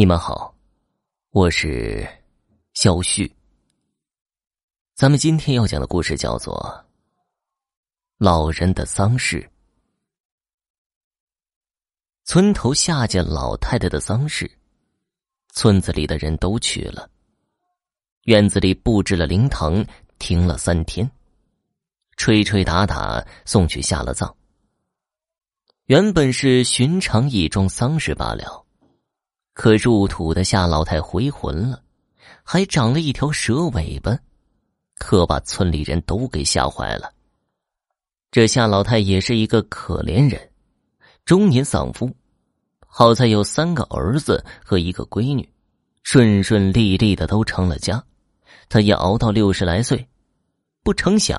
你们好，我是肖旭。咱们今天要讲的故事叫做《老人的丧事》。村头夏家老太太的丧事，村子里的人都去了。院子里布置了灵堂，停了三天，吹吹打打送去下了葬。原本是寻常一桩丧事罢了。可入土的夏老太回魂了，还长了一条蛇尾巴，可把村里人都给吓坏了。这夏老太也是一个可怜人，中年丧夫，好在有三个儿子和一个闺女，顺顺利利的都成了家。他也熬到六十来岁，不成想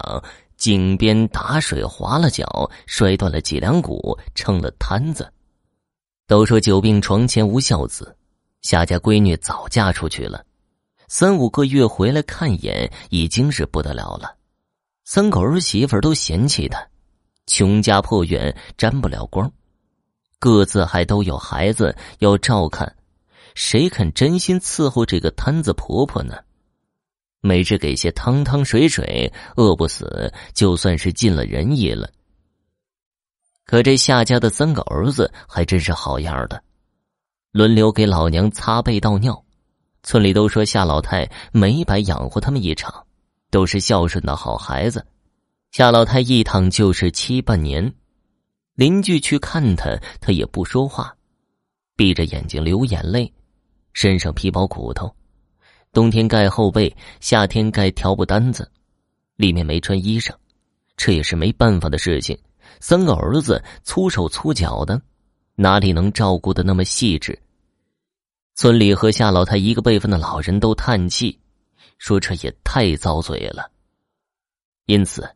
井边打水滑了脚，摔断了脊梁骨，成了瘫子。都说久病床前无孝子，夏家闺女早嫁出去了，三五个月回来看一眼已经是不得了了。三个儿媳妇都嫌弃她，穷家破院沾不了光，各自还都有孩子要照看，谁肯真心伺候这个摊子婆婆呢？每日给些汤汤水水，饿不死就算是尽了人意了。可这夏家的三个儿子还真是好样的，轮流给老娘擦背倒尿。村里都说夏老太没白养活他们一场，都是孝顺的好孩子。夏老太一躺就是七八年，邻居去看他，他也不说话，闭着眼睛流眼泪，身上皮包骨头，冬天盖厚被，夏天盖条布单子，里面没穿衣裳，这也是没办法的事情。三个儿子粗手粗脚的，哪里能照顾的那么细致？村里和夏老太一个辈分的老人都叹气，说这也太遭罪了。因此，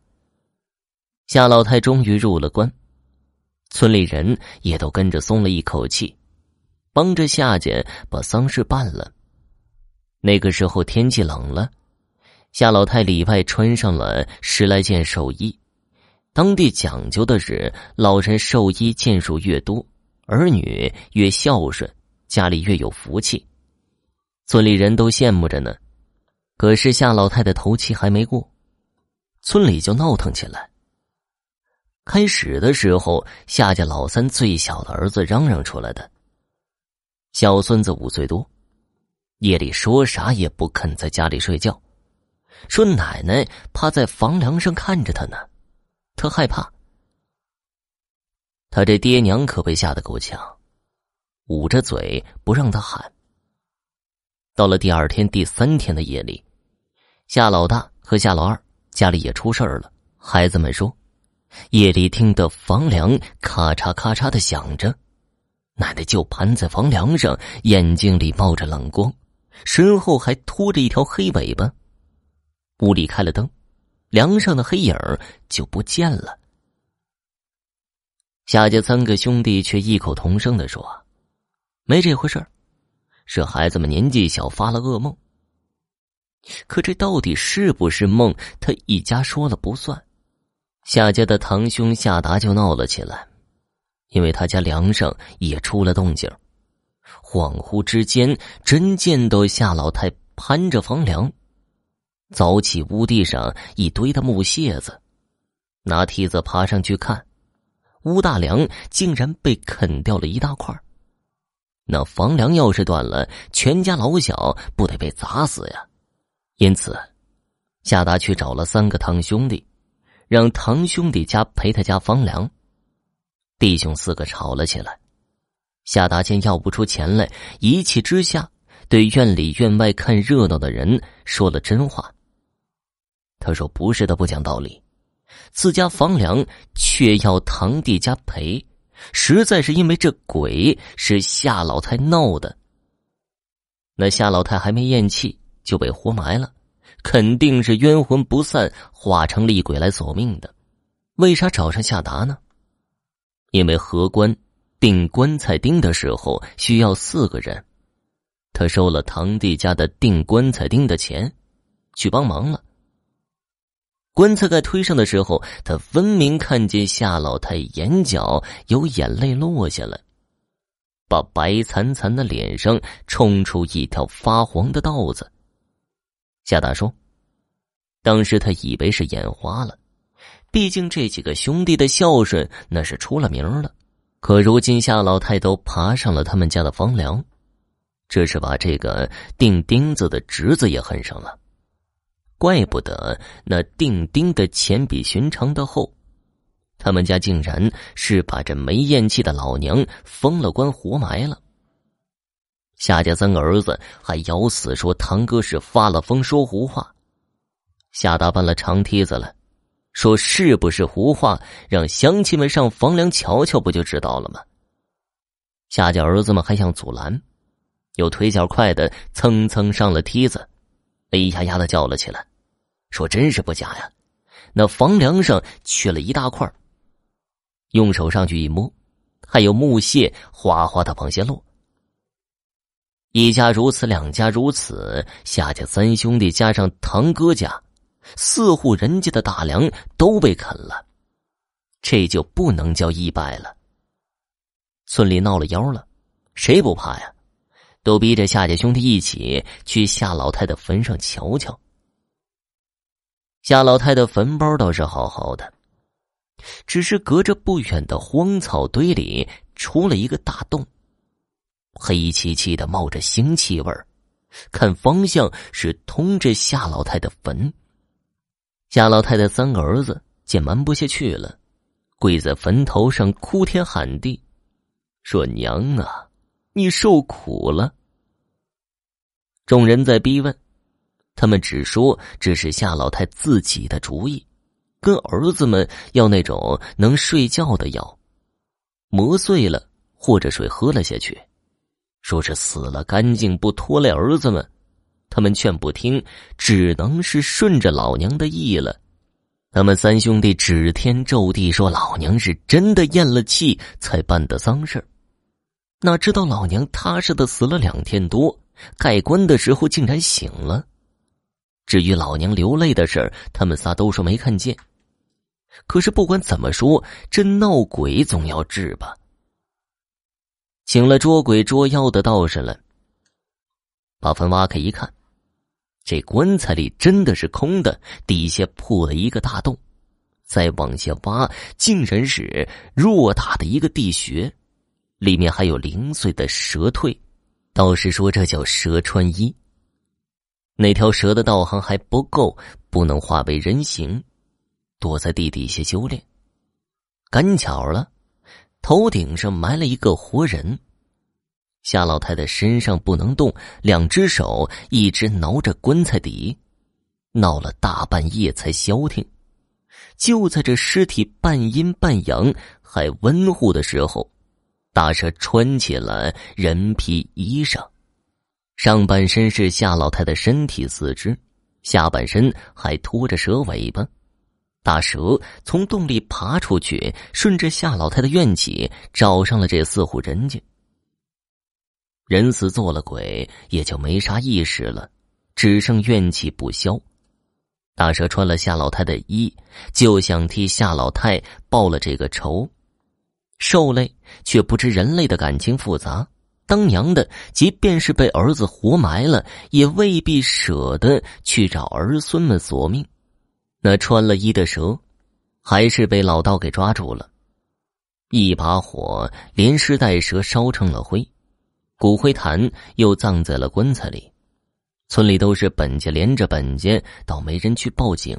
夏老太终于入了关，村里人也都跟着松了一口气，帮着夏家把丧事办了。那个时候天气冷了，夏老太里外穿上了十来件寿衣。当地讲究的是，老人寿衣件数越多，儿女越孝顺，家里越有福气。村里人都羡慕着呢。可是夏老太的头七还没过，村里就闹腾起来。开始的时候，夏家老三最小的儿子嚷嚷出来的。小孙子五岁多，夜里说啥也不肯在家里睡觉，说奶奶趴在房梁上看着他呢。他害怕，他这爹娘可被吓得够呛，捂着嘴不让他喊。到了第二天、第三天的夜里，夏老大和夏老二家里也出事儿了。孩子们说，夜里听得房梁咔嚓咔嚓的响着，奶奶就盘在房梁上，眼睛里冒着冷光，身后还拖着一条黑尾巴。屋里开了灯。梁上的黑影就不见了。夏家三个兄弟却异口同声的说：“没这回事是孩子们年纪小发了噩梦。”可这到底是不是梦？他一家说了不算。夏家的堂兄夏达就闹了起来，因为他家梁上也出了动静。恍惚之间，真见到夏老太攀着房梁。凿起屋地上一堆的木屑子，拿梯子爬上去看，屋大梁竟然被啃掉了一大块。那房梁要是断了，全家老小不得被砸死呀？因此，夏达去找了三个堂兄弟，让堂兄弟家赔他家房梁。弟兄四个吵了起来，夏达见要不出钱来，一气之下对院里院外看热闹的人说了真话。他说：“不是他不讲道理，自家房梁却要堂弟家赔，实在是因为这鬼是夏老太闹的。那夏老太还没咽气就被活埋了，肯定是冤魂不散，化成厉鬼来索命的。为啥找上夏达呢？因为合棺钉棺材钉的时候需要四个人，他收了堂弟家的钉棺材钉的钱，去帮忙了。”棺材盖推上的时候，他分明看见夏老太眼角有眼泪落下来。把白惨惨的脸上冲出一条发黄的道子。夏大说：“当时他以为是眼花了，毕竟这几个兄弟的孝顺那是出了名了。可如今夏老太都爬上了他们家的房梁，这是把这个钉钉子的侄子也恨上了。怪不得那钉钉的钱比寻常的厚。”他们家竟然是把这没咽气的老娘封了官活埋了。夏家三个儿子还咬死说堂哥是发了疯说胡话。夏大搬了长梯子了，说是不是胡话，让乡亲们上房梁瞧瞧，不就知道了吗？夏家儿子们还想阻拦，又腿脚快的蹭蹭上了梯子，哎呀呀的叫了起来，说真是不假呀，那房梁上缺了一大块用手上去一摸，还有木屑哗哗的往下落。一家如此，两家如此，夏家三兄弟加上堂哥家，四户人家的大梁都被啃了，这就不能叫意外了。村里闹了妖了，谁不怕呀？都逼着夏家兄弟一起去夏老太的坟上瞧瞧。夏老太的坟包倒是好好的。只是隔着不远的荒草堆里出了一个大洞，黑漆漆的冒着腥气味儿，看方向是通着夏老太的坟。夏老太的三个儿子见瞒不下去了，跪在坟头上哭天喊地，说：“娘啊，你受苦了。”众人在逼问，他们只说这是夏老太自己的主意。跟儿子们要那种能睡觉的药，磨碎了或者水喝了下去，说是死了干净，不拖累儿子们。他们劝不听，只能是顺着老娘的意了。他们三兄弟指天咒地说老娘是真的咽了气才办的丧事儿哪知道老娘踏实的死了两天多，盖棺的时候竟然醒了。至于老娘流泪的事儿，他们仨都说没看见。可是不管怎么说，这闹鬼总要治吧。请了捉鬼捉妖的道士了，把坟挖开一看，这棺材里真的是空的，底下破了一个大洞，再往下挖，竟然是偌大的一个地穴，里面还有零碎的蛇蜕。道士说这叫蛇穿衣。那条蛇的道行还不够，不能化为人形。躲在地底下修炼，赶巧了，头顶上埋了一个活人。夏老太太身上不能动，两只手一直挠着棺材底，闹了大半夜才消停。就在这尸体半阴半阳还温乎的时候，大蛇穿起了人皮衣裳，上半身是夏老太的身体四肢，下半身还拖着蛇尾巴。大蛇从洞里爬出去，顺着夏老太的怨气找上了这四户人家。人死做了鬼，也就没啥意识了，只剩怨气不消。大蛇穿了夏老太的衣，就想替夏老太报了这个仇。兽类却不知人类的感情复杂，当娘的即便是被儿子活埋了，也未必舍得去找儿孙们索命。那穿了衣的蛇，还是被老道给抓住了，一把火连尸带蛇烧成了灰，骨灰坛又葬在了棺材里。村里都是本家连着本家，倒没人去报警。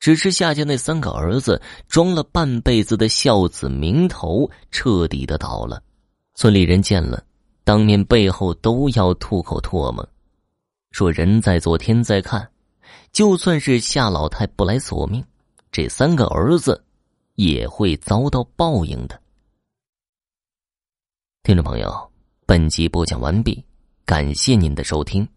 只是夏家那三个儿子装了半辈子的孝子名头彻底的倒了，村里人见了，当面背后都要吐口唾沫，说人在做天在看。就算是夏老太不来索命，这三个儿子也会遭到报应的。听众朋友，本集播讲完毕，感谢您的收听。